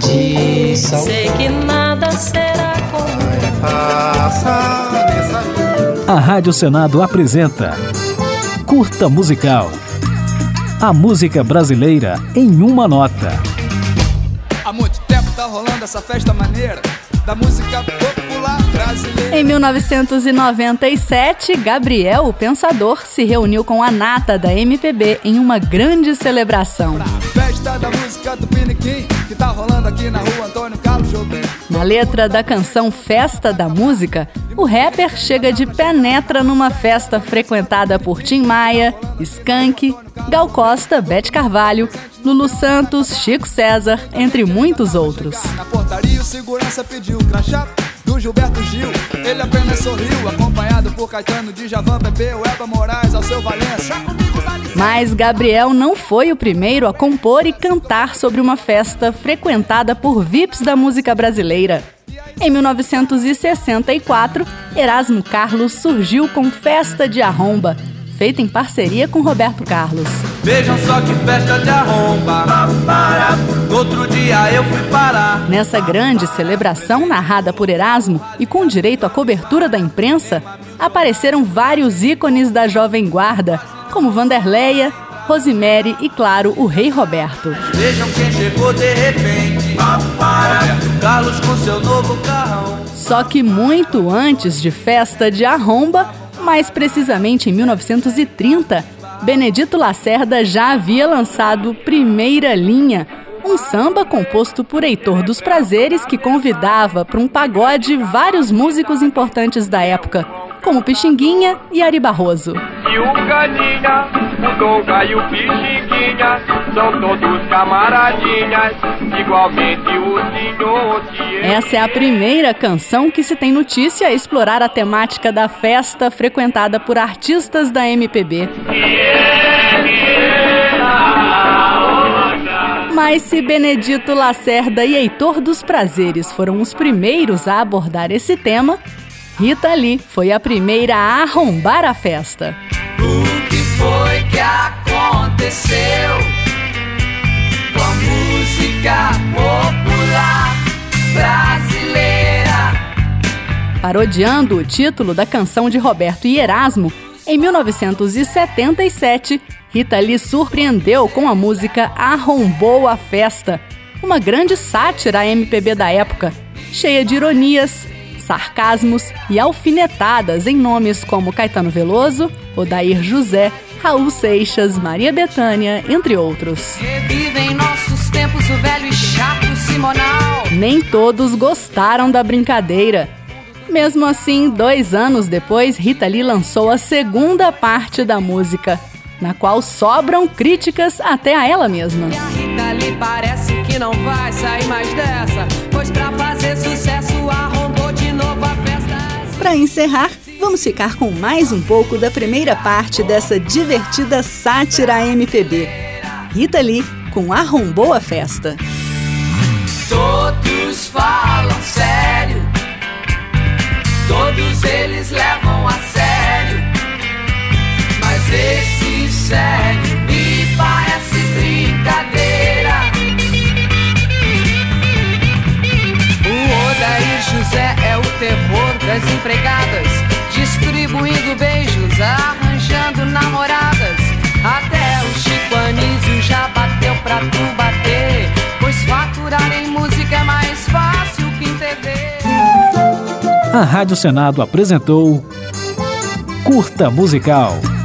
de sal. Sei que nada será como A Rádio Senado apresenta Curta Musical. A música brasileira em uma nota. Há muito tempo tá rolando essa festa maneira da música popular. Em 1997, Gabriel, o pensador, se reuniu com a nata da MPB em uma grande celebração. Tá. Na letra da canção Festa da Música, o rapper chega de penetra numa festa frequentada por Tim Maia, Skank, Gal Costa, Bete Carvalho, Lulu Santos, Chico César, entre muitos outros. Na portaria o segurança pediu crachá Gilberto Gil. Ele apenas sorriu, acompanhado por Caetano, Djavan, Pepe, Elba Moraes, ao seu Valença. Mas Gabriel não foi o primeiro a compor e cantar sobre uma festa frequentada por VIPs da música brasileira. Em 1964, Erasmo Carlos surgiu com Festa de Arromba, feita em parceria com Roberto Carlos. Vejam só que festa de arromba. Outro dia eu fui parar. Nessa grande celebração narrada por Erasmo e com direito à cobertura da imprensa, apareceram vários ícones da Jovem Guarda, como Vanderleia, Rosemary e, claro, o Rei Roberto. Vejam quem chegou de repente. Carlos com seu novo carrão. Só que muito antes de Festa de Arromba, mais precisamente em 1930, Benedito Lacerda já havia lançado Primeira Linha, um samba composto por Heitor dos Prazeres que convidava para um pagode vários músicos importantes da época, como Pixinguinha e Ari Barroso. E o Galinha, o e o Pixinguinha são todos camaradinhas, igualmente o senhor Essa é a primeira canção que se tem notícia a explorar a temática da festa frequentada por artistas da MPB. Mas se Benedito Lacerda e Heitor dos Prazeres foram os primeiros a abordar esse tema, Rita Lee foi a primeira a arrombar a festa. Aconteceu com a música popular brasileira? Parodiando o título da canção de Roberto e Erasmo, em 1977, Rita Lee surpreendeu com a música Arrombou a Festa, uma grande sátira à MPB da época, cheia de ironias, sarcasmos e alfinetadas em nomes como Caetano Veloso, Odair José, Raul Seixas, Maria Bethânia, entre outros. Revivem nossos tempos o velho e chato Simonal. Nem todos gostaram da brincadeira. Mesmo assim, dois anos depois, Rita Lee lançou a segunda parte da música, na qual sobram críticas até a ela mesma. E a Rita Lee parece que não vai sair mais dessa, Para encerrar, vamos ficar com mais um pouco da primeira parte dessa divertida sátira MPB. Rita Lee com Arrombou a Festa. Das empregadas, distribuindo beijos, arranjando namoradas. Até o Chico Anísio já bateu pra tu bater, pois faturar em música é mais fácil que em TV. A Rádio Senado apresentou Curta Musical.